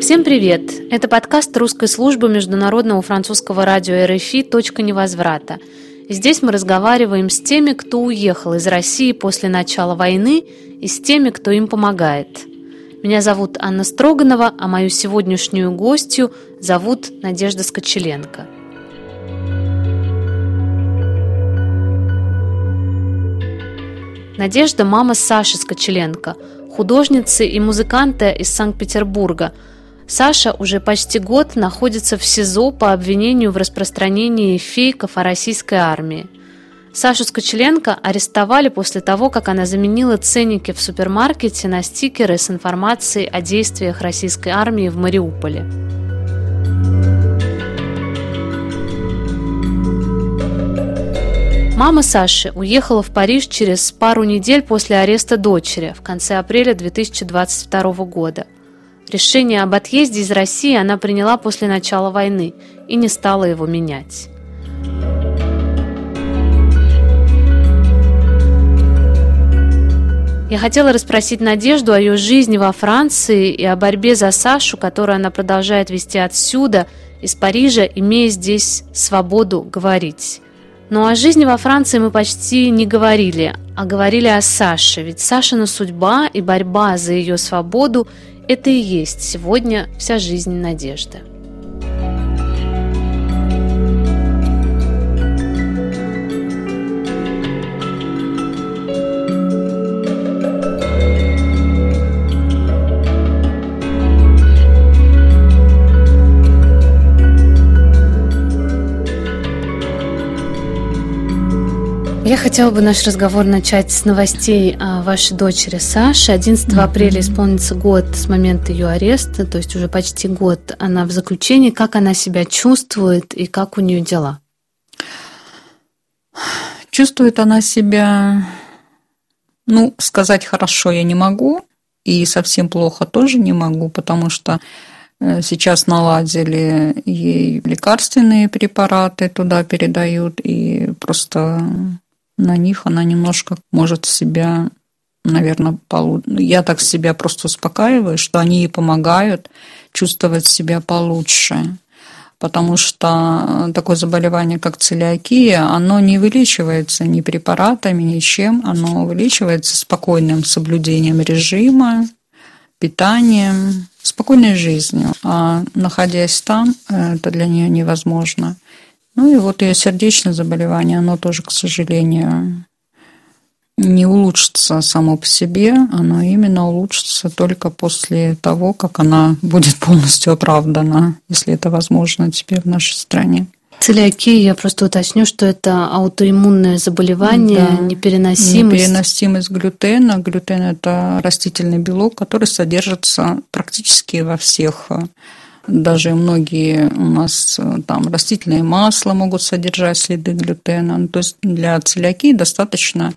Всем привет! Это подкаст русской службы международного французского радио РФИ «Точка невозврата». Здесь мы разговариваем с теми, кто уехал из России после начала войны и с теми, кто им помогает. Меня зовут Анна Строганова, а мою сегодняшнюю гостью зовут Надежда Скочеленко. Надежда – мама Саши Скочеленко, художницы и музыканта из Санкт-Петербурга – Саша уже почти год находится в СИЗО по обвинению в распространении фейков о российской армии. Сашу Скочеленко арестовали после того, как она заменила ценники в супермаркете на стикеры с информацией о действиях российской армии в Мариуполе. Мама Саши уехала в Париж через пару недель после ареста дочери в конце апреля 2022 года. Решение об отъезде из России она приняла после начала войны и не стала его менять. Я хотела расспросить Надежду о ее жизни во Франции и о борьбе за Сашу, которую она продолжает вести отсюда, из Парижа, имея здесь свободу говорить. Но о жизни во Франции мы почти не говорили, а говорили о Саше, ведь Сашина судьба и борьба за ее свободу это и есть сегодня вся жизнь надежды. Я хотела бы наш разговор начать с новостей о вашей дочери Саши. 11 mm-hmm. апреля исполнится год с момента ее ареста, то есть уже почти год она в заключении. Как она себя чувствует и как у нее дела? Чувствует она себя, ну, сказать хорошо я не могу, и совсем плохо тоже не могу, потому что э, Сейчас наладили ей лекарственные препараты, туда передают, и просто на них она немножко может себя, наверное, получше. Я так себя просто успокаиваю, что они ей помогают чувствовать себя получше. Потому что такое заболевание, как целиакия, оно не вылечивается ни препаратами, ничем. Оно вылечивается спокойным соблюдением режима, питанием, спокойной жизнью. А находясь там, это для нее невозможно. Ну и вот ее сердечное заболевание, оно тоже, к сожалению, не улучшится само по себе, оно именно улучшится только после того, как она будет полностью оправдана, если это возможно теперь в нашей стране. Целиакия, я просто уточню, что это аутоиммунное заболевание, да. непереносимость. Непереносимость глютена. Глютен – это растительный белок, который содержится практически во всех даже многие у нас э, там растительные масла могут содержать следы глютена. Ну, то есть для целиакии достаточно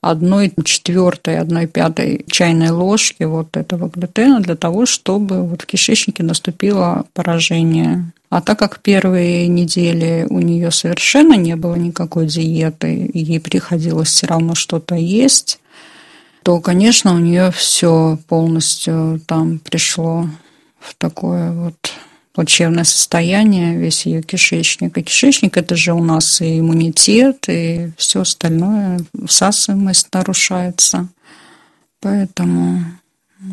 одной четвертой, одной пятой чайной ложки вот этого глютена для того, чтобы вот в кишечнике наступило поражение. А так как первые недели у нее совершенно не было никакой диеты, ей приходилось все равно что-то есть, то, конечно, у нее все полностью там пришло в такое вот плачевное состояние, весь ее кишечник. И кишечник – это же у нас и иммунитет, и все остальное, всасываемость нарушается. Поэтому,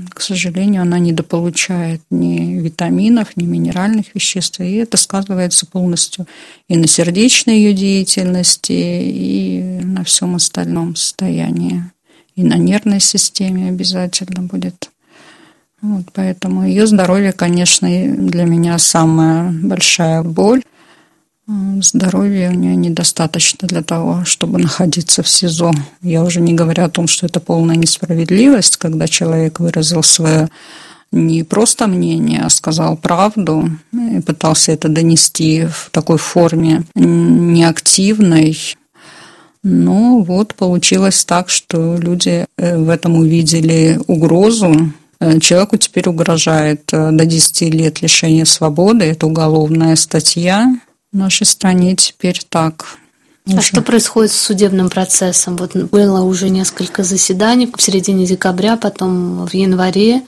к сожалению, она недополучает ни витаминов, ни минеральных веществ, и это сказывается полностью и на сердечной ее деятельности, и на всем остальном состоянии. И на нервной системе обязательно будет вот, поэтому ее здоровье, конечно, для меня самая большая боль. Здоровья у нее недостаточно для того, чтобы находиться в СИЗО. Я уже не говорю о том, что это полная несправедливость, когда человек выразил свое не просто мнение, а сказал правду и пытался это донести в такой форме неактивной. Но вот получилось так, что люди э, в этом увидели угрозу, человеку теперь угрожает э, до 10 лет лишения свободы. Это уголовная статья. В нашей стране теперь так. А что происходит с судебным процессом? Вот было уже несколько заседаний в середине декабря, потом в январе.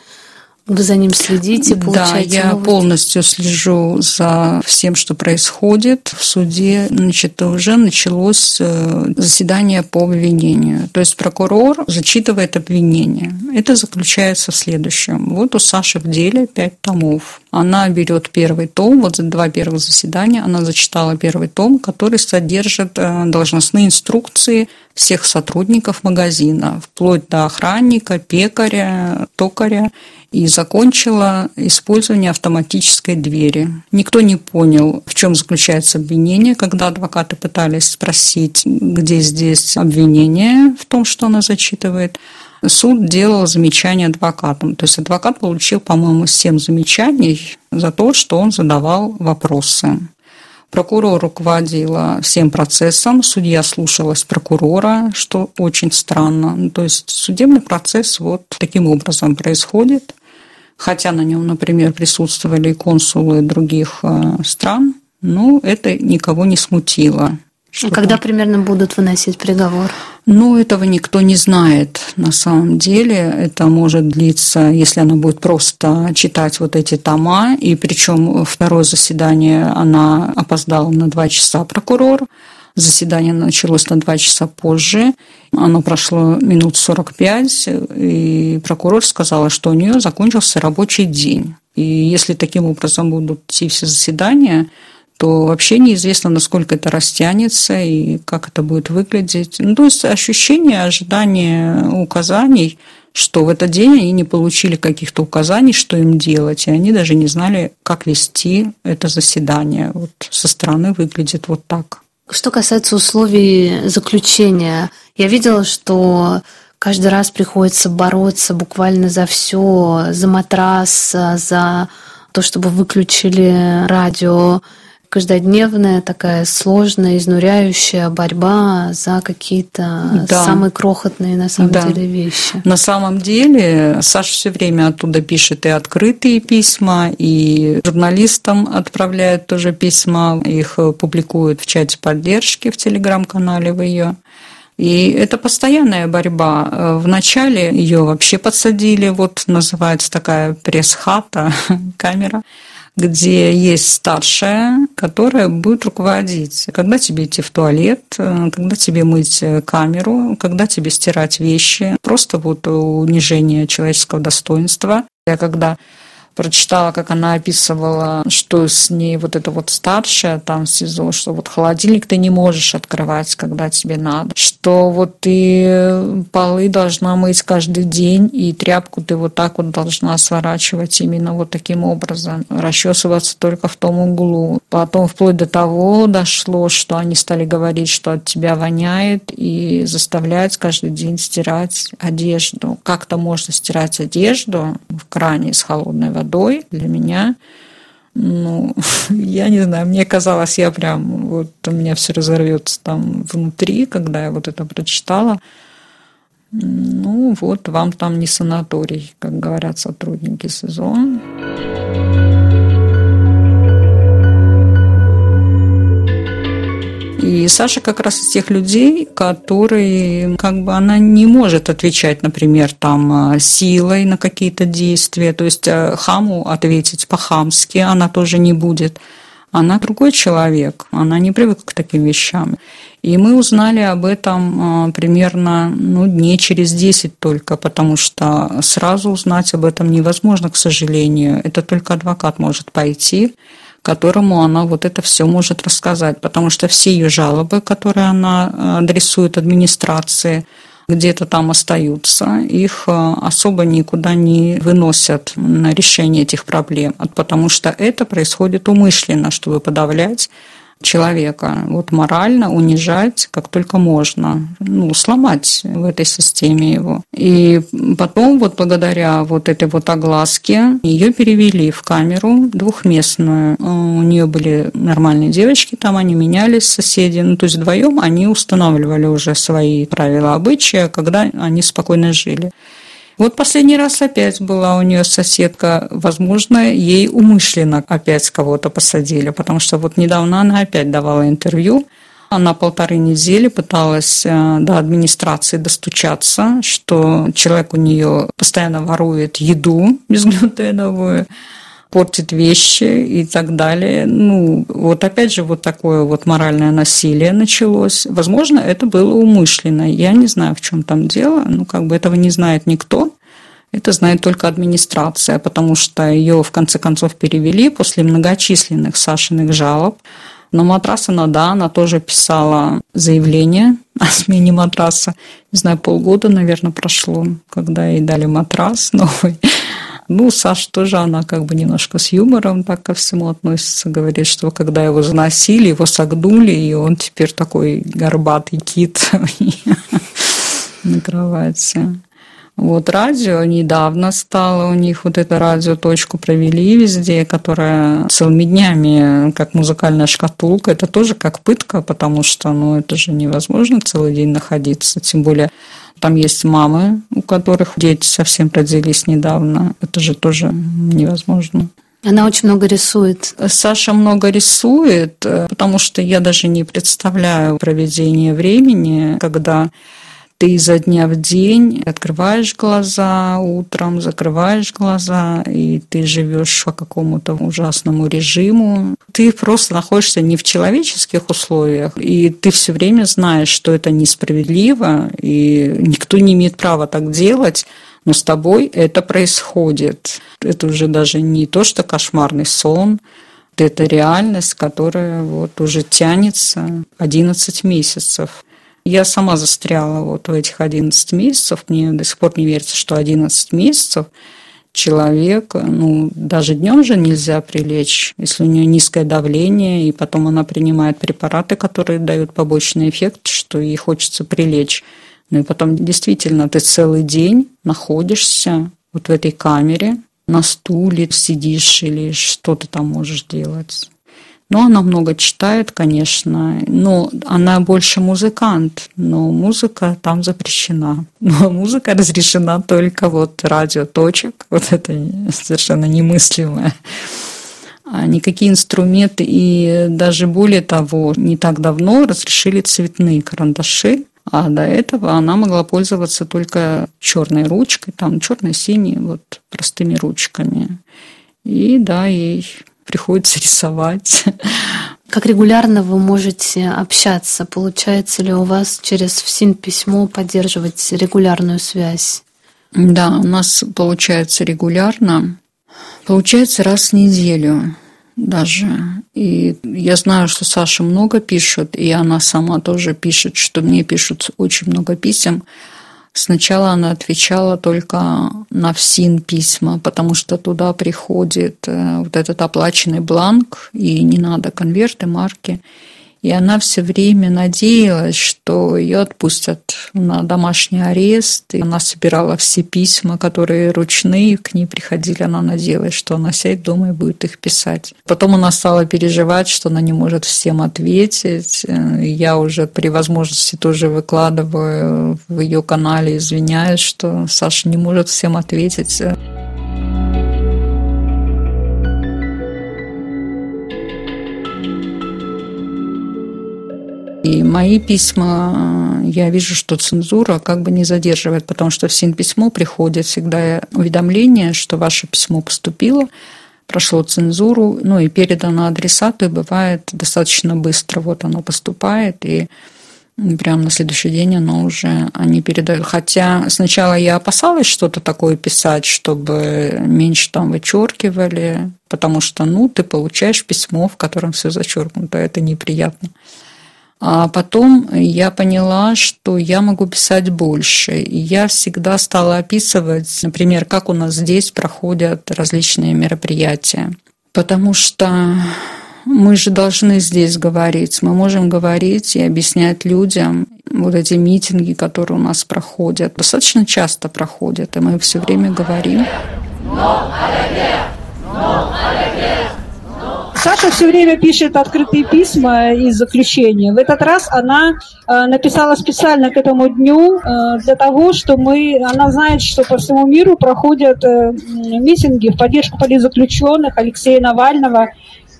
Вы за ним следите, получаете Да, я новости? полностью слежу за всем, что происходит в суде. Значит, уже началось э, заседание по обвинению. То есть прокурор зачитывает обвинение. Это заключается в следующем. Вот у Саши в деле пять томов. Она берет первый том, вот за два первых заседания она зачитала первый том, который содержит э, должностные инструкции всех сотрудников магазина, вплоть до охранника, пекаря, токаря и закончила использование автоматической двери. Никто не понял, в чем заключается обвинение, когда адвокаты пытались спросить, где здесь обвинение в том, что она зачитывает. Суд делал замечания адвокатам. То есть адвокат получил, по-моему, 7 замечаний за то, что он задавал вопросы. Прокурор руководила всем процессом, судья слушалась прокурора, что очень странно. То есть судебный процесс вот таким образом происходит хотя на нем, например, присутствовали консулы других э, стран, но это никого не смутило. А когда примерно будут выносить приговор? Ну, этого никто не знает на самом деле. Это может длиться, если она будет просто читать вот эти тома. И причем второе заседание она опоздала на два часа, прокурор. Заседание началось на два часа позже. Оно прошло минут 45, и прокурор сказала, что у нее закончился рабочий день. И если таким образом будут идти все заседания, то вообще неизвестно, насколько это растянется и как это будет выглядеть. Ну, то есть ощущение, ожидание указаний, что в этот день они не получили каких-то указаний, что им делать, и они даже не знали, как вести это заседание. Вот со стороны выглядит вот так. Что касается условий заключения, я видела, что каждый раз приходится бороться буквально за все, за матрас, за то, чтобы выключили радио, каждодневная такая сложная, изнуряющая борьба за какие-то да. самые крохотные на самом да. деле вещи. На самом деле Саша все время оттуда пишет и открытые письма, и журналистам отправляет тоже письма, их публикуют в чате поддержки в телеграм-канале в ее. И это постоянная борьба. Вначале ее вообще подсадили, вот называется такая пресс-хата, камера где есть старшая, которая будет руководить, когда тебе идти в туалет, э, когда тебе мыть камеру, когда тебе стирать вещи. Просто вот унижение человеческого достоинства. Я когда прочитала, как она описывала, что с ней вот это вот старшая там в СИЗО, что вот холодильник ты не можешь открывать, когда тебе надо, что вот ты полы должна мыть каждый день, и тряпку ты вот так вот должна сворачивать именно вот таким образом, расчесываться только в том углу. Потом вплоть до того дошло, что они стали говорить, что от тебя воняет, и заставлять каждый день стирать одежду. Как-то можно стирать одежду в кране с холодной водой, водой для меня, ну, я не знаю, мне казалось, я прям, вот у меня все разорвется там внутри, когда я вот это прочитала. Ну, вот вам там не санаторий, как говорят сотрудники СИЗО. Саша как раз из тех людей, которые, как бы, она не может отвечать, например, там, э, силой на какие-то действия, то есть э, хаму ответить по-хамски она тоже не будет. Она другой человек, она не привыкла к таким вещам. И мы узнали об этом э, примерно ну, дней через 10 только, потому что сразу узнать об этом невозможно, к сожалению. Это только адвокат может пойти которому она вот это все может рассказать, потому что все ее жалобы, которые она э, адресует администрации, где-то там остаются, их э, особо никуда не выносят на решение этих проблем, потому что это происходит умышленно, чтобы подавлять человека, вот морально унижать как только можно, ну, сломать в этой системе его. И потом вот благодаря вот этой вот огласке ее перевели в камеру двухместную. У нее были нормальные девочки, там они менялись, соседи, ну, то есть вдвоем они устанавливали уже свои правила обычая, когда они спокойно жили. Вот последний раз опять была у нее соседка, возможно, ей умышленно опять кого-то посадили, потому что вот недавно она опять давала интервью. Она полторы недели пыталась э, до администрации достучаться, что человек у нее постоянно ворует еду безглютеновую, портит вещи и так далее. Ну, вот опять же, вот такое вот моральное насилие началось. Возможно, это было умышленно. Я не знаю, в чем там дело. Ну, как бы этого не знает никто. Это знает только администрация, потому что ее в конце концов перевели после многочисленных Сашиных жалоб. Но матрас она, да, она тоже писала заявление о смене матраса. Не знаю, полгода, наверное, прошло, когда ей дали матрас новый. Ну, Саша тоже, она как бы немножко с юмором так ко всему относится. Говорит, что когда его заносили, его согнули, и он теперь такой горбатый кит на кровати. Вот радио недавно стало, у них вот эту радиоточку провели везде, которая целыми днями, как музыкальная шкатулка, это тоже как пытка, потому что, ну, это же невозможно целый день находиться, тем более там есть мамы, у которых дети совсем родились недавно, это же тоже невозможно. Она очень много рисует. Саша много рисует, потому что я даже не представляю проведение времени, когда ты изо дня в день открываешь глаза утром, закрываешь глаза, и ты живешь по какому-то ужасному режиму. Ты просто находишься не в человеческих условиях, и ты все время знаешь, что это несправедливо, и никто не имеет права так делать, но с тобой это происходит. Это уже даже не то, что кошмарный сон, это реальность, которая вот уже тянется 11 месяцев. Я сама застряла вот в этих 11 месяцев. Мне до сих пор не верится, что 11 месяцев человек, ну, даже днем же нельзя прилечь, если у нее низкое давление, и потом она принимает препараты, которые дают побочный эффект, что ей хочется прилечь. Ну и потом действительно ты целый день находишься вот в этой камере, на стуле сидишь или что ты там можешь делать. Но она много читает, конечно, но она больше музыкант, но музыка там запрещена. Но музыка разрешена только вот радиоточек, вот это совершенно немыслимое. А никакие инструменты и даже более того, не так давно разрешили цветные карандаши, а до этого она могла пользоваться только черной ручкой, там черно-синие, вот простыми ручками. И да, ей приходится рисовать. Как регулярно вы можете общаться? Получается ли у вас через ФСИН письмо поддерживать регулярную связь? Да, у нас получается регулярно. Получается раз в неделю даже. И я знаю, что Саша много пишет, и она сама тоже пишет, что мне пишут очень много писем. Сначала она отвечала только на ФСИН письма, потому что туда приходит э, вот этот оплаченный бланк, и не надо конверты, марки. И она все время надеялась, что ее отпустят на домашний арест. И она собирала все письма, которые ручные к ней приходили. Она надеялась, что она сядет дома и будет их писать. Потом она стала переживать, что она не может всем ответить. Я уже при возможности тоже выкладываю в ее канале, извиняюсь, что Саша не может всем ответить. И мои письма, я вижу, что цензура как бы не задерживает, потому что в СИН письмо приходит всегда уведомление, что ваше письмо поступило, прошло цензуру, ну и передано адресату, и бывает достаточно быстро. Вот оно поступает, и прямо на следующий день оно уже они передают. Хотя сначала я опасалась что-то такое писать, чтобы меньше там вычеркивали, потому что, ну, ты получаешь письмо, в котором все зачеркнуто, это неприятно. А потом я поняла, что я могу писать больше. И я всегда стала описывать, например, как у нас здесь проходят различные мероприятия. Потому что мы же должны здесь говорить. Мы можем говорить и объяснять людям вот эти митинги, которые у нас проходят. Достаточно часто проходят, и мы все время говорим. Но, но, Саша все время пишет открытые письма и заключения. В этот раз она э, написала специально к этому дню э, для того, что мы, она знает, что по всему миру проходят э, митинги в поддержку политзаключенных Алексея Навального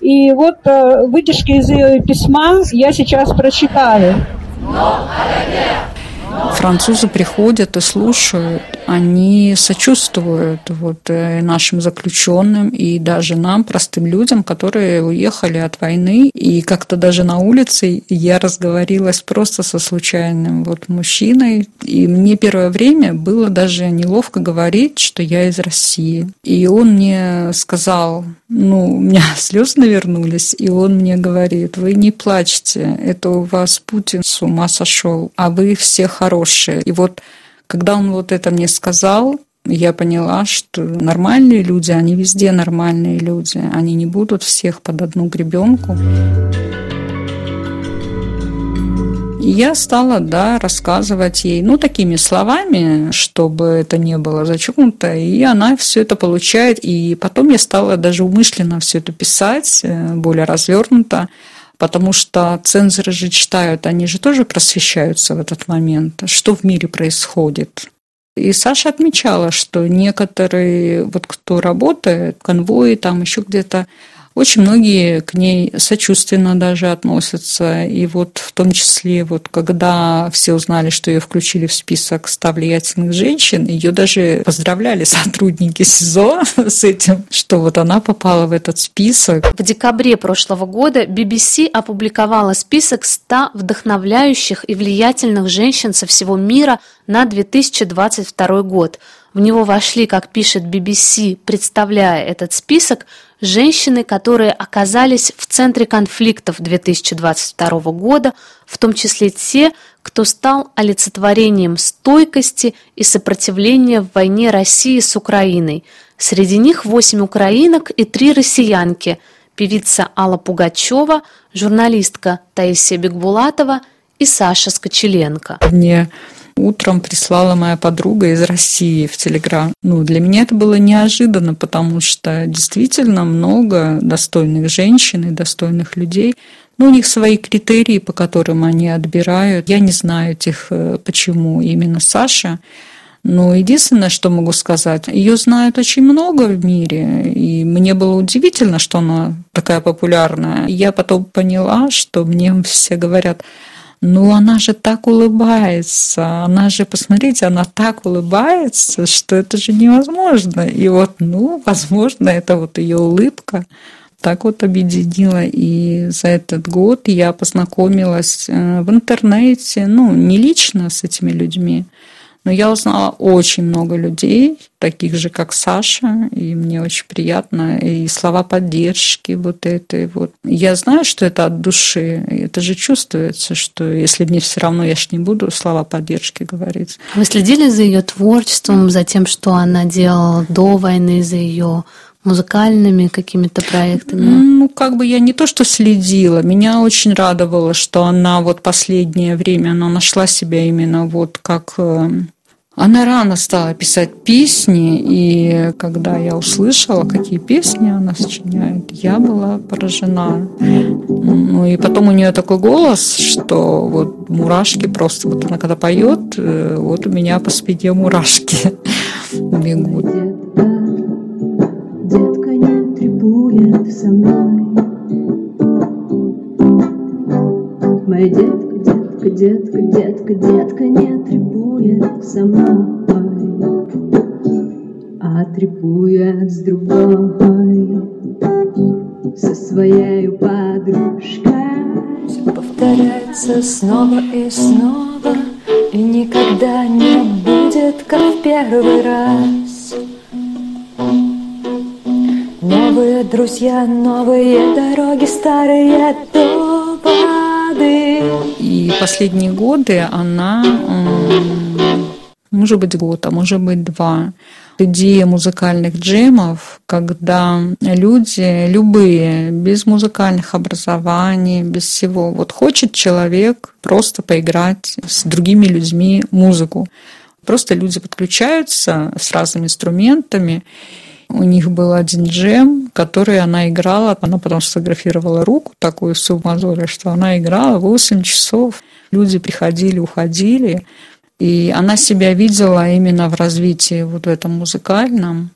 И вот выдержки из ее письма я сейчас прочитаю. Французы приходят и слушают, они сочувствуют вот э, нашим заключенным и даже нам, простым людям, которые уехали от войны. И как-то даже на улице я разговорилась просто со случайным вот мужчиной. И мне первое время было даже неловко говорить, что я из России. И он мне сказал, ну, у меня слезы навернулись, и он мне говорит, вы не плачьте, это у вас Путин с ума сошел, а вы все хорошие. И вот когда он вот это мне сказал, я поняла, что нормальные люди, они везде нормальные люди, они не будут всех под одну гребенку. Я стала, да, рассказывать ей, ну, такими словами, чтобы это не было зачеркнуто, и она все это получает. И потом я стала даже умышленно все это писать, э, более развернуто потому что цензоры же читают, они же тоже просвещаются в этот момент, что в мире происходит. И Саша отмечала, что некоторые, вот кто работает, конвои там еще где-то, очень многие к ней сочувственно даже относятся. И вот в том числе, вот когда все узнали, что ее включили в список 100 влиятельных женщин, ее даже поздравляли сотрудники СИЗО с этим, что вот она попала в этот список. В декабре прошлого года BBC опубликовала список 100 вдохновляющих и влиятельных женщин со всего мира на 2022 год. В него вошли, как пишет BBC, представляя этот список, женщины, которые оказались в центре конфликтов 2022 года, в том числе те, кто стал олицетворением стойкости и сопротивления в войне России с Украиной. Среди них восемь украинок и три россиянки – певица Алла Пугачева, журналистка Таисия Бекбулатова и Саша Скочеленко. Мне утром прислала моя подруга из России в Телеграм. Ну, для меня это было неожиданно, потому что действительно много достойных женщин и достойных людей. Но у них свои критерии, по которым они отбирают. Я не знаю этих, э, почему именно Саша. Но единственное, что могу сказать, ее знают очень много в мире, и мне было удивительно, что она такая популярная. Я потом поняла, что мне все говорят, ну она же так улыбается, она же, посмотрите, она так улыбается, что это же невозможно. И вот, ну, возможно, это вот ее улыбка так вот объединила. И за этот год я познакомилась э, в интернете, ну, не лично с этими людьми, но я узнала очень много людей, таких же, как Саша, и мне очень приятно. И слова поддержки вот этой вот. Я знаю, что это от души. Это же чувствуется, что если мне все равно, я ж не буду слова поддержки говорить. Вы следили за ее творчеством, за тем, что она делала до войны, за ее музыкальными какими-то проектами? Ну, как бы я не то, что следила. Меня очень радовало, что она вот последнее время, она нашла себя именно вот как э, она рано стала писать песни, и когда я услышала, какие песни она сочиняет, я была поражена. Ну и потом у нее такой голос, что вот мурашки просто, вот она когда поет, э, вот у меня по спине мурашки бегут. Со мной. Моя детка, детка, детка, детка, детка не требует со мной, а требует с другой, со своей подружкой. Все повторяется снова и снова, и никогда не будет, как в первый раз. Новые друзья, новые дороги, старые доводы. И последние годы она, может быть, год, а может быть, два, идея музыкальных джемов, когда люди любые, без музыкальных образований, без всего, вот хочет человек просто поиграть с другими людьми музыку. Просто люди подключаются с разными инструментами, у них был один джем, который она играла. Она потом сфотографировала руку такую с что она играла 8 часов. Люди приходили, уходили. И она себя видела именно в развитии вот в этом музыкальном.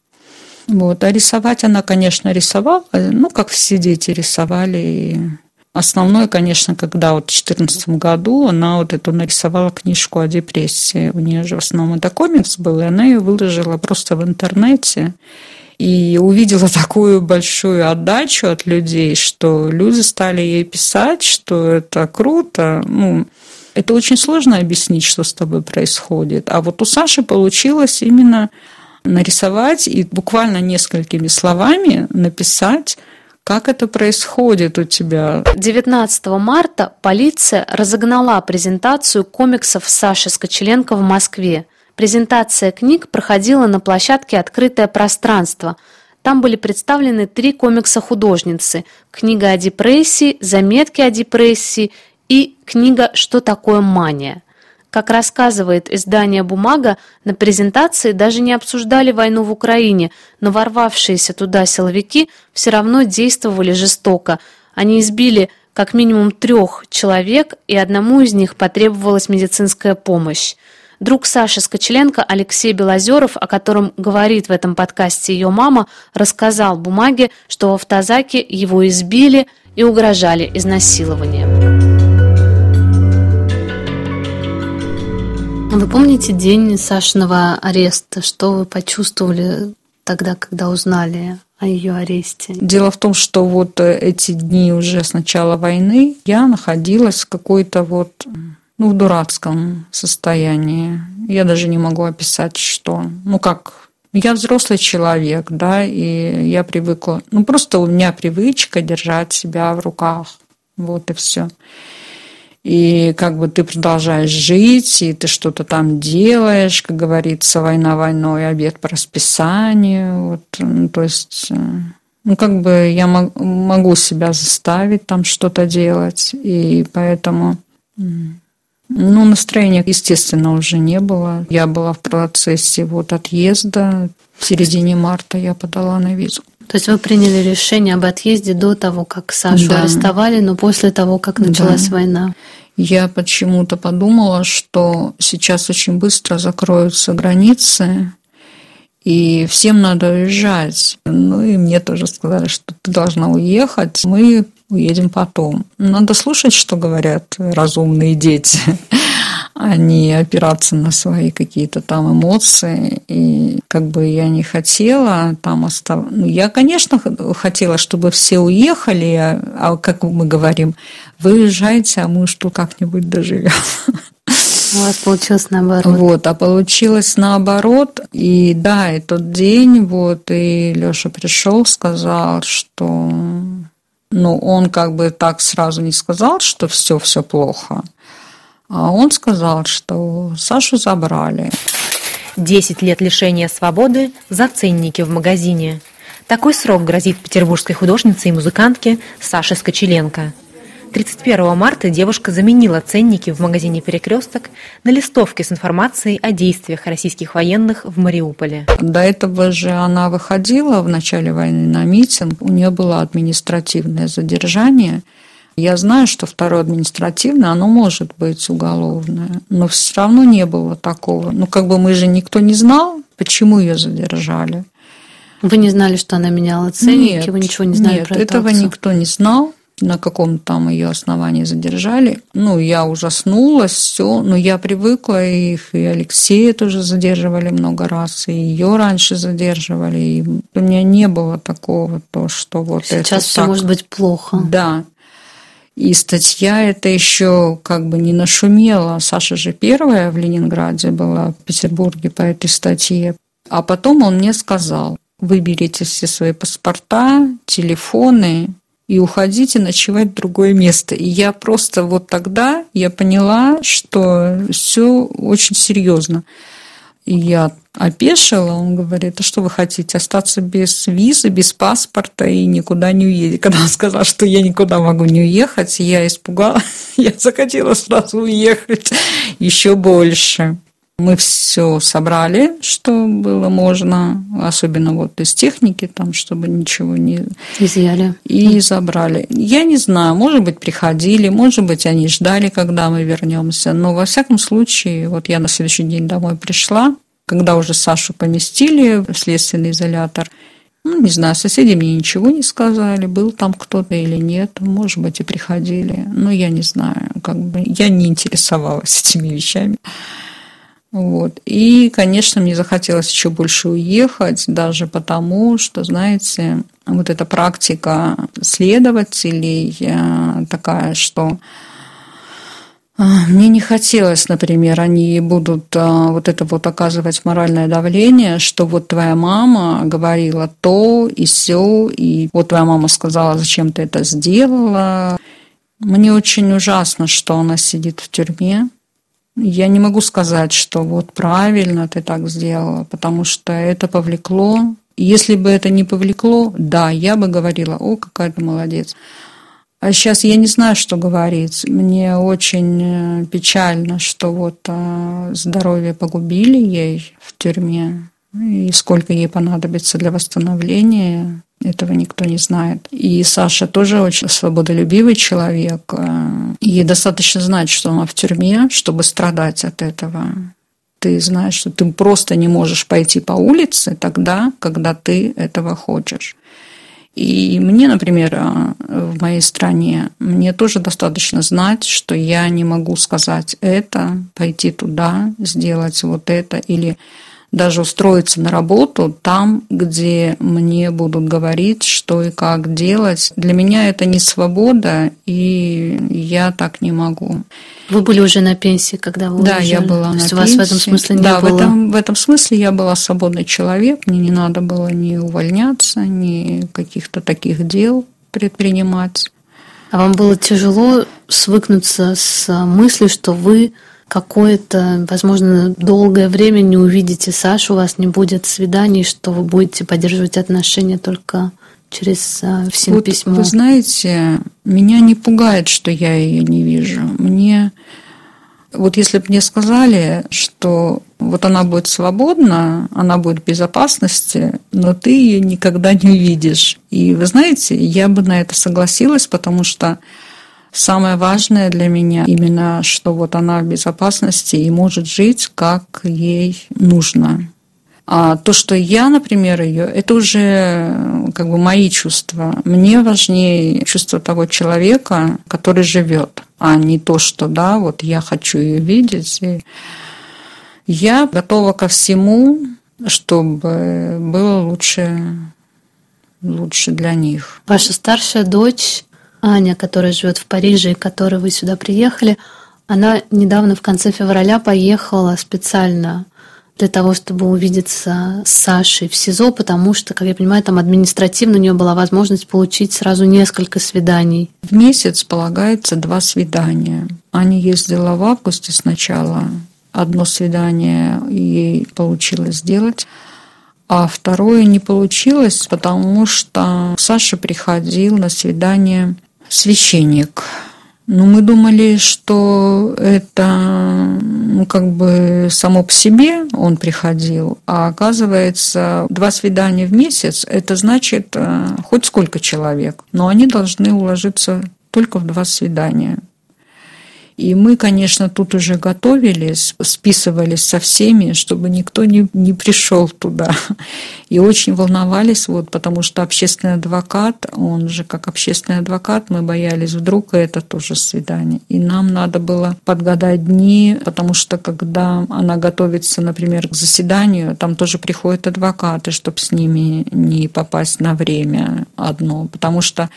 Вот. А рисовать она, конечно, рисовала, ну, как все дети рисовали. Основное, конечно, когда вот в 2014 году она вот эту нарисовала книжку о депрессии. У нее же в основном это комикс был, и она ее выложила просто в интернете. И увидела такую большую отдачу от людей, что люди стали ей писать, что это круто. Ну, это очень сложно объяснить, что с тобой происходит. А вот у Саши получилось именно нарисовать и буквально несколькими словами написать как это происходит у тебя? 19 марта полиция разогнала презентацию комиксов Саши Скочеленко в Москве. Презентация книг проходила на площадке «Открытое пространство». Там были представлены три комикса художницы – книга о депрессии, заметки о депрессии и книга «Что такое мания?». Как рассказывает издание «Бумага», на презентации даже не обсуждали войну в Украине, но ворвавшиеся туда силовики все равно действовали жестоко. Они избили как минимум трех человек, и одному из них потребовалась медицинская помощь. Друг Саши Скочеленко Алексей Белозеров, о котором говорит в этом подкасте ее мама, рассказал бумаге, что в автозаке его избили и угрожали изнасилованием. Вы помните день Сашиного ареста? Что вы почувствовали тогда, когда узнали о ее аресте? Дело в том, что вот эти дни уже с начала войны я находилась в какой-то вот ну, в дурацком состоянии. Я даже не могу описать, что. Ну, как я взрослый человек, да, и я привыкла. Ну, просто у меня привычка держать себя в руках. Вот и все и как бы ты продолжаешь жить, и ты что-то там делаешь, как говорится, война войной, обед по расписанию. Вот, ну, то есть, э, ну, как бы я могу себя заставить там что-то делать, и поэтому... Ну, настроения, естественно, уже не было. Я была в процессе вот отъезда. В середине марта я подала на визу. То есть вы приняли решение об отъезде до того, как Сашу да. арестовали, но после того, как началась да. война? Я почему-то подумала, что сейчас очень быстро закроются границы, и всем надо уезжать. Ну и мне тоже сказали, что ты должна уехать, мы уедем потом. Надо слушать, что говорят разумные дети а не опираться на свои какие-то там эмоции. И как бы я не хотела там оставаться. Ну, я, конечно, хотела, чтобы все уехали, а, а как мы говорим, вы уезжаете, а мы что как-нибудь доживем. У вас получилось наоборот. Вот, а получилось наоборот. И да, и тот день, вот, и Леша пришел, сказал, что ну, он как бы так сразу не сказал, что все, все плохо. А он сказал, что Сашу забрали. Десять лет лишения свободы за ценники в магазине. Такой срок грозит петербургской художнице и музыкантке Саше Скочеленко. 31 марта девушка заменила ценники в магазине «Перекресток» на листовки с информацией о действиях российских военных в Мариуполе. До этого же она выходила в начале войны на митинг. У нее было административное задержание – я знаю, что второе административное, оно может быть уголовное, но все равно не было такого. Ну, как бы мы же никто не знал, почему ее задержали. Вы не знали, что она меняла ценники? Нет, вы ничего не знали нет, про этого акцию? никто не знал на каком там ее основании задержали. Ну, я ужаснулась, все, но я привыкла, их и Алексея тоже задерживали много раз, и ее раньше задерживали, и у меня не было такого, то, что вот Сейчас это Сейчас все так... может быть плохо. Да, и статья это еще как бы не нашумела. Саша же первая в Ленинграде была, в Петербурге по этой статье. А потом он мне сказал, выберите все свои паспорта, телефоны и уходите ночевать в другое место. И я просто вот тогда я поняла, что все очень серьезно. И я опешила, он говорит, а что вы хотите, остаться без визы, без паспорта и никуда не уедете? Когда он сказал, что я никуда могу не уехать, я испугалась, я захотела сразу уехать еще больше. Мы все собрали, что было можно, особенно вот из техники, там, чтобы ничего не... Изъяли. И забрали. Я не знаю, может быть, приходили, может быть, они ждали, когда мы вернемся. Но, во всяком случае, вот я на следующий день домой пришла, когда уже Сашу поместили в следственный изолятор, Ну, не знаю, соседи мне ничего не сказали, был там кто-то или нет, может быть, и приходили. Но я не знаю, как бы я не интересовалась этими вещами. Вот. И, конечно, мне захотелось еще больше уехать, даже потому, что, знаете, вот эта практика следователей э, такая, что а, мне не хотелось, например, они будут а, вот это вот оказывать моральное давление, что вот твоя мама говорила то и все, и вот твоя мама сказала, зачем ты это сделала. Мне очень ужасно, что она сидит в тюрьме. Я не могу сказать, что вот правильно ты так сделала, потому что это повлекло. Если бы это не повлекло, да, я бы говорила, о, какая ты молодец. А сейчас я не знаю, что говорить. Мне очень э, печально, что вот э, здоровье погубили ей в тюрьме. И сколько ей понадобится для восстановления, этого никто не знает. И Саша тоже очень свободолюбивый человек. Э, ей достаточно знать, что она в тюрьме, чтобы страдать от этого. Ты знаешь, что ты просто не можешь пойти по улице тогда, когда ты этого хочешь. И мне, например, а, в моей стране, мне тоже достаточно знать, что я не могу сказать это, пойти туда, сделать вот это или даже устроиться на работу там, где мне будут говорить, что и как делать. Для меня это не свобода, и я так не могу. Вы были уже на пенсии, когда вы Да, уезжали? я была То на есть пенсии. у вас в этом смысле не да, было? в этом, в этом смысле я была свободный человек, мне не надо было ни увольняться, ни каких-то таких дел предпринимать. А вам было тяжело свыкнуться с мыслью, что вы какое-то, возможно, долгое время не увидите Сашу, у вас не будет свиданий, что вы будете поддерживать отношения только через а, всем вот, письмо. Вы знаете, меня не пугает, что я ее не вижу. Мне вот если бы мне сказали, что вот она будет свободна, она будет в безопасности, но ты ее никогда не увидишь. И вы знаете, я бы на это согласилась, потому что самое важное для меня именно, что вот она в безопасности и может жить, как ей нужно. А то, что я, например, ее, это уже как бы мои чувства. Мне важнее чувство того человека, который живет, а не то, что да, вот я хочу ее видеть. И я готова ко всему, чтобы было лучше, лучше для них. Ваша старшая дочь Аня, которая живет в Париже и которой вы сюда приехали, она недавно в конце февраля поехала специально для того, чтобы увидеться с Сашей в СИЗО, потому что, как я понимаю, там административно у нее была возможность получить сразу несколько свиданий. В месяц полагается два свидания. Аня ездила в августе сначала. Одно свидание ей получилось сделать, а второе не получилось, потому что Саша приходил на свидание священник ну, мы думали, что это ну, как бы само по себе он приходил, а оказывается, два свидания в месяц – это значит э, хоть сколько человек, но они должны уложиться только в два свидания. И мы, конечно, тут уже готовились, списывались со всеми, чтобы никто не, не пришел туда. И очень волновались, вот, потому что общественный адвокат, он же как общественный адвокат, мы боялись, вдруг это тоже свидание. И нам надо было подгадать дни, потому что когда она готовится, например, к заседанию, там тоже приходят адвокаты, чтобы с ними не попасть на время одно, потому что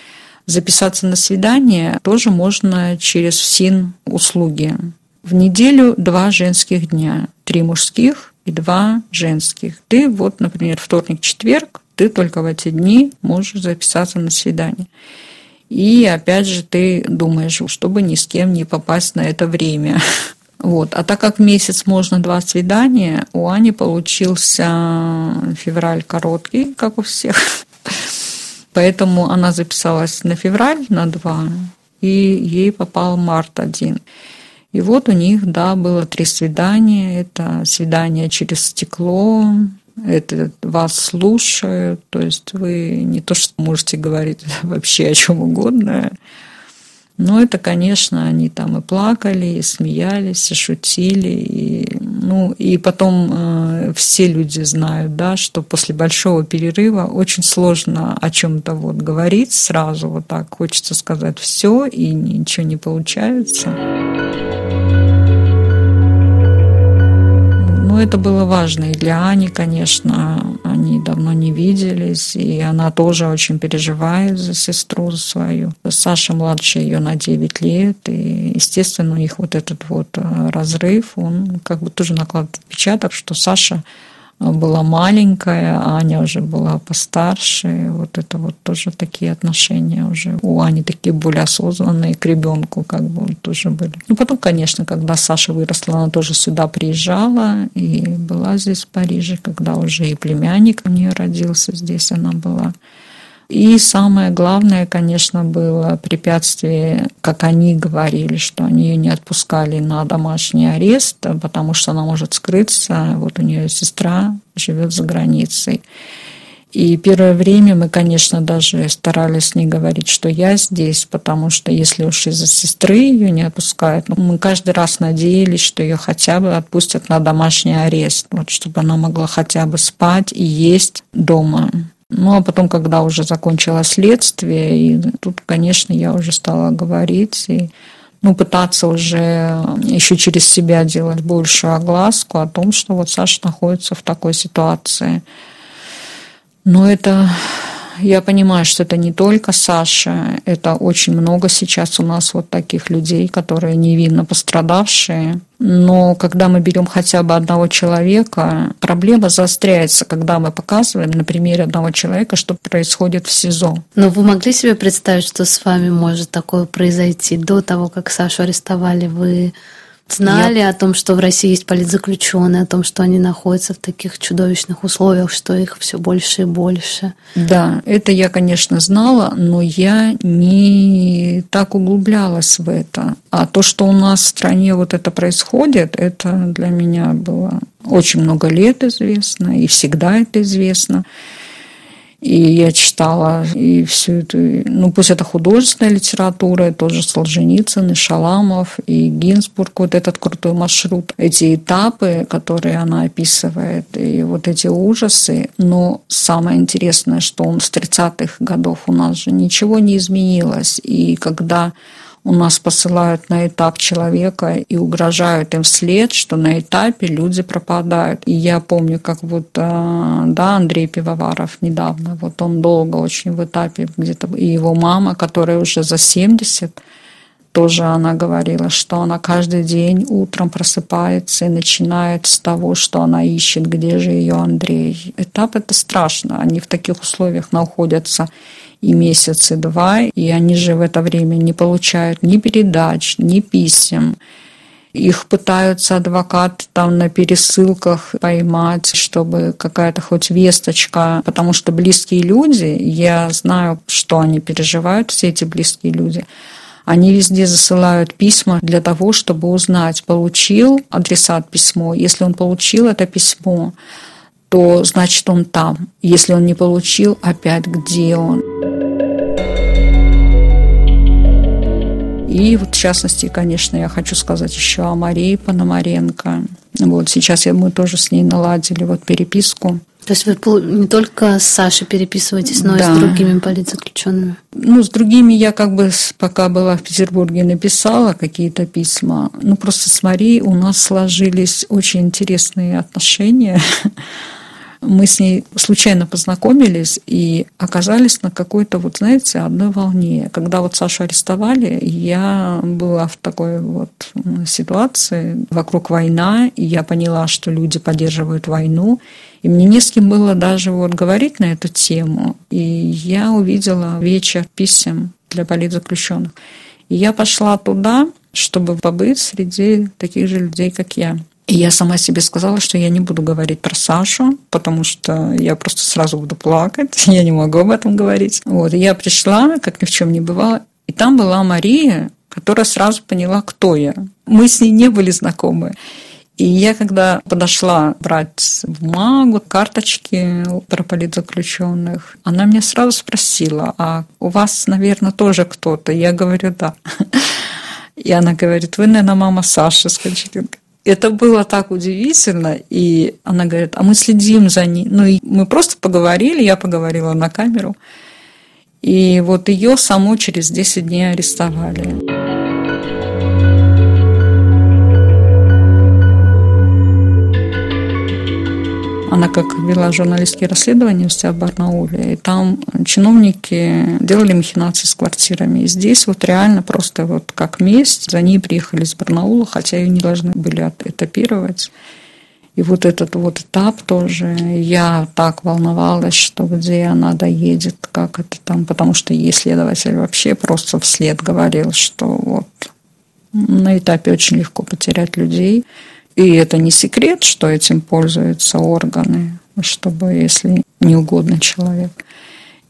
Записаться на свидание тоже можно через СИН услуги. В неделю два женских дня, три мужских и два женских. Ты вот, например, вторник, четверг, ты только в эти дни можешь записаться на свидание. И опять же ты думаешь, чтобы ни с кем не попасть на это время. Вот. А так как месяц можно два свидания, у Ани получился февраль короткий, как у всех. Поэтому она записалась на февраль на два, и ей попал март один. И вот у них, да, было три свидания. Это свидание через стекло, это вас слушают, то есть вы не то, что можете говорить вообще о чем угодно, но это, конечно, они там и плакали, и смеялись, и шутили, и Ну, и потом э, все люди знают, да, что после большого перерыва очень сложно о чем-то вот говорить сразу, вот так хочется сказать все, и ничего не получается. Ну, это было важно и для Ани, конечно. Они давно не виделись, и она тоже очень переживает за сестру свою. Саша младше ее на 9 лет, и, естественно, у них вот этот вот э, разрыв, он как бы тоже накладывает отпечаток, что Саша была маленькая, а Аня уже была постарше. Вот это вот тоже такие отношения уже. У Ани такие более осознанные к ребенку как бы тоже были. Ну, потом, конечно, когда Саша выросла, она тоже сюда приезжала и была здесь в Париже, когда уже и племянник у нее родился здесь, она была. И самое главное, конечно, было препятствие, как они говорили, что они ее не отпускали на домашний арест, потому что она может скрыться. Вот у нее сестра живет за границей. И первое время мы, конечно, даже старались с ней говорить, что я здесь, потому что если уж из-за сестры ее не отпускают, ну, мы каждый раз надеялись, что ее хотя бы отпустят на домашний арест, вот, чтобы она могла хотя бы спать и есть дома. Ну, а потом, когда уже закончилось следствие, и тут, конечно, я уже стала говорить и ну, пытаться уже еще через себя делать большую огласку о том, что вот Саша находится в такой ситуации. Но это я понимаю, что это не только Саша, это очень много сейчас у нас вот таких людей, которые невинно пострадавшие. Но когда мы берем хотя бы одного человека, проблема заостряется, когда мы показываем на примере одного человека, что происходит в СИЗО. Но вы могли себе представить, что с вами может такое произойти до того, как Сашу арестовали? Вы Знали я... о том, что в России есть политзаключенные, о том, что они находятся в таких чудовищных условиях, что их все больше и больше. Да, это я, конечно, знала, но я не так углублялась в это. А то, что у нас в стране вот это происходит, это для меня было очень много лет известно, и всегда это известно. И я читала и всю эту, ну пусть это художественная литература, тоже Солженицын, и Шаламов, и Гинзбург, вот этот крутой маршрут, эти этапы, которые она описывает, и вот эти ужасы. Но самое интересное, что он с 30-х годов у нас же ничего не изменилось. И когда у нас посылают на этап человека и угрожают им вслед, что на этапе люди пропадают. И я помню, как вот, э, да, Андрей Пивоваров недавно, вот он долго очень в этапе где-то, и его мама, которая уже за 70, тоже она говорила, что она каждый день утром просыпается и начинает с того, что она ищет, где же ее Андрей. Этап это страшно. Они в таких условиях находятся и месяц, и два, и они же в это время не получают ни передач, ни писем. Их пытаются адвокаты там на пересылках поймать, чтобы какая-то хоть весточка, потому что близкие люди, я знаю, что они переживают, все эти близкие люди, они везде засылают письма для того, чтобы узнать, получил адресат письмо. Если он получил это письмо, то значит он там. Если он не получил, опять где он. И вот в частности, конечно, я хочу сказать еще о Марии Пономаренко. Вот сейчас я, мы тоже с ней наладили вот переписку. То есть вы не только с Сашей переписываетесь, но да. и с другими политзаключенными? Ну, с другими я как бы пока была в Петербурге написала какие-то письма. Ну, просто с Марией у нас сложились очень интересные отношения. Мы с ней случайно познакомились и оказались на какой-то, вот знаете, одной волне. Когда вот Сашу арестовали, я была в такой вот ситуации, вокруг война, и я поняла, что люди поддерживают войну, и мне не с кем было даже вот говорить на эту тему. И я увидела вечер писем для политзаключенных. И я пошла туда, чтобы побыть среди таких же людей, как я. И я сама себе сказала, что я не буду говорить про Сашу, потому что я просто сразу буду плакать, я не могу об этом говорить. Вот, и я пришла, как ни в чем не бывало, и там была Мария, которая сразу поняла, кто я. Мы с ней не были знакомы. И я, когда подошла брать бумагу, карточки про политзаключенных, она меня сразу спросила, а у вас, наверное, тоже кто-то? Я говорю, да. И она говорит, вы, наверное, мама Саши Скочеленко. Это было так удивительно. И она говорит, а мы следим за ней. Ну, и мы просто поговорили, я поговорила на камеру. И вот ее саму через 10 дней арестовали. Она как вела журналистские расследования в Барнауле, и там чиновники делали махинации с квартирами. И здесь вот реально просто вот как месть, за ней приехали из Барнаула, хотя ее не должны были этапировать. И вот этот вот этап тоже, я так волновалась, что где она доедет, как это там, потому что ей следователь вообще просто вслед говорил, что вот на этапе очень легко потерять людей. И это не секрет, что этим пользуются органы, чтобы, если не угодно человек.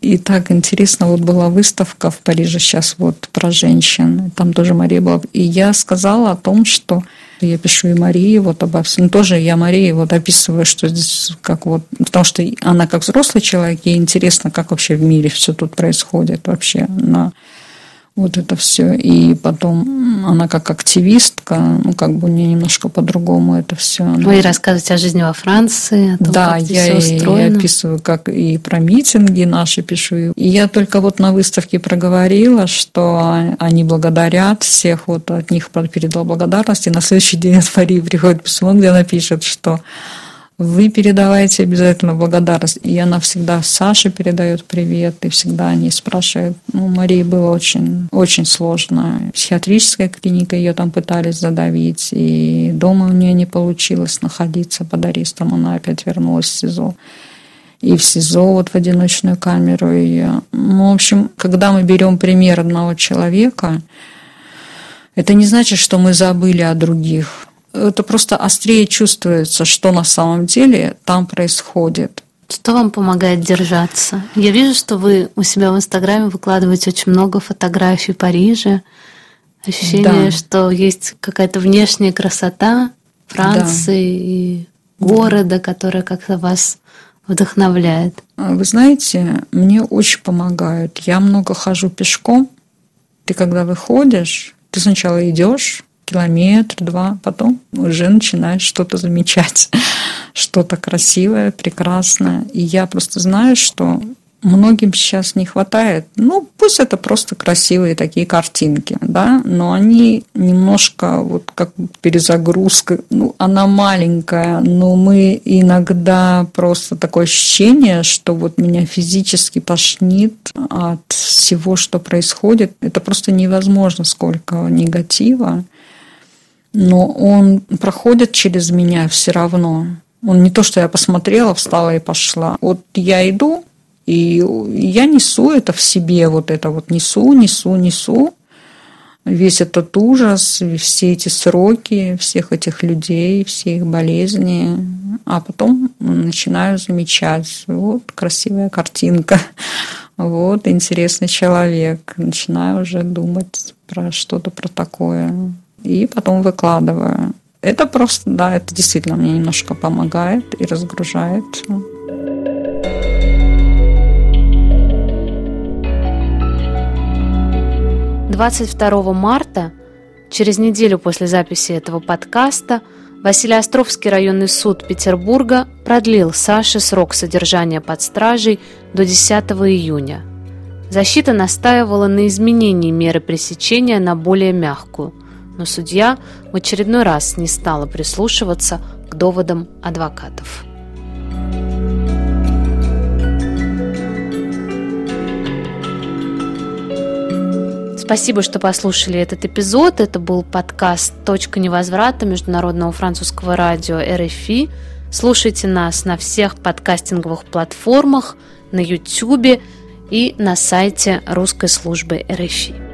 И так интересно, вот была выставка в Париже сейчас вот про женщин, там тоже Мария была. И я сказала о том, что я пишу и Марии вот обо всем. Ну, тоже я Марии вот описываю, что здесь как вот... Потому что она как взрослый человек, ей интересно, как вообще в мире все тут происходит вообще на вот это все. И потом она как активистка, ну, как бы мне немножко по-другому это все. Вы рассказываете о жизни во Франции, о том, да, как я, все устроено. я описываю, как и про митинги наши пишу. И я только вот на выставке проговорила, что они благодарят всех, вот от них передала благодарность, и на следующий день от Марии приходит письмо, где она пишет, что вы передавайте обязательно благодарность. И она всегда Саше передает привет, и всегда они спрашивают. Ну, Марии было очень, очень сложно. Психиатрическая клиника, ее там пытались задавить, и дома у нее не получилось находиться под арестом. Она опять вернулась в СИЗО и в СИЗО, вот в одиночную камеру ее. Ну, в общем, когда мы берем пример одного человека, это не значит, что мы забыли о других это просто острее чувствуется, что на самом деле там происходит. Что вам помогает держаться? Я вижу, что вы у себя в Инстаграме выкладываете очень много фотографий Парижа. Ощущение, да. что есть какая-то внешняя красота Франции да. и города, которая как-то вас вдохновляет. А вы знаете, мне очень помогают. Я много хожу пешком. Ты когда выходишь, ты сначала идешь, километр, два, потом уже начинаешь что-то замечать, что-то красивое, прекрасное. И я просто знаю, что многим сейчас не хватает. Ну, пусть это просто красивые такие картинки, да, но они немножко вот как перезагрузка. Ну, она маленькая, но мы иногда просто такое ощущение, что вот меня физически тошнит от всего, что происходит. Это просто невозможно, сколько негатива но он проходит через меня все равно. Он не то, что я посмотрела, встала и пошла. Вот я иду, и я несу это в себе, вот это вот несу, несу, несу. Весь этот ужас, все эти сроки, всех этих людей, все их болезни. А потом начинаю замечать, вот красивая картинка, вот интересный человек. Начинаю уже думать про что-то про такое и потом выкладываю. Это просто, да, это действительно мне немножко помогает и разгружает. Двадцать второго марта, через неделю после записи этого подкаста, Василий Островский районный суд Петербурга продлил Саше срок содержания под стражей до 10 июня. Защита настаивала на изменении меры пресечения на более мягкую – но судья в очередной раз не стала прислушиваться к доводам адвокатов. Спасибо, что послушали этот эпизод. Это был подкаст «Точка невозврата» Международного французского радио РФИ. Слушайте нас на всех подкастинговых платформах, на YouTube и на сайте русской службы РФИ.